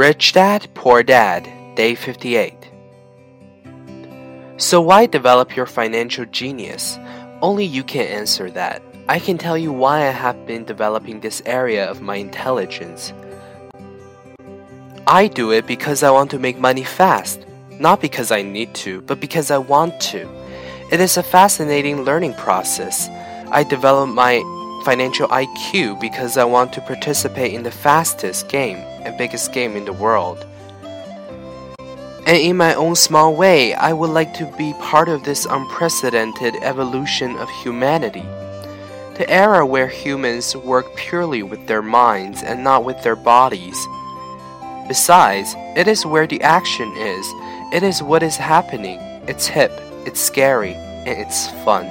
Rich Dad, Poor Dad, Day 58. So, why develop your financial genius? Only you can answer that. I can tell you why I have been developing this area of my intelligence. I do it because I want to make money fast, not because I need to, but because I want to. It is a fascinating learning process. I develop my financial IQ because I want to participate in the fastest game and biggest game in the world. And in my own small way, I would like to be part of this unprecedented evolution of humanity. The era where humans work purely with their minds and not with their bodies. Besides, it is where the action is, it is what is happening. It's hip, it's scary, and it's fun.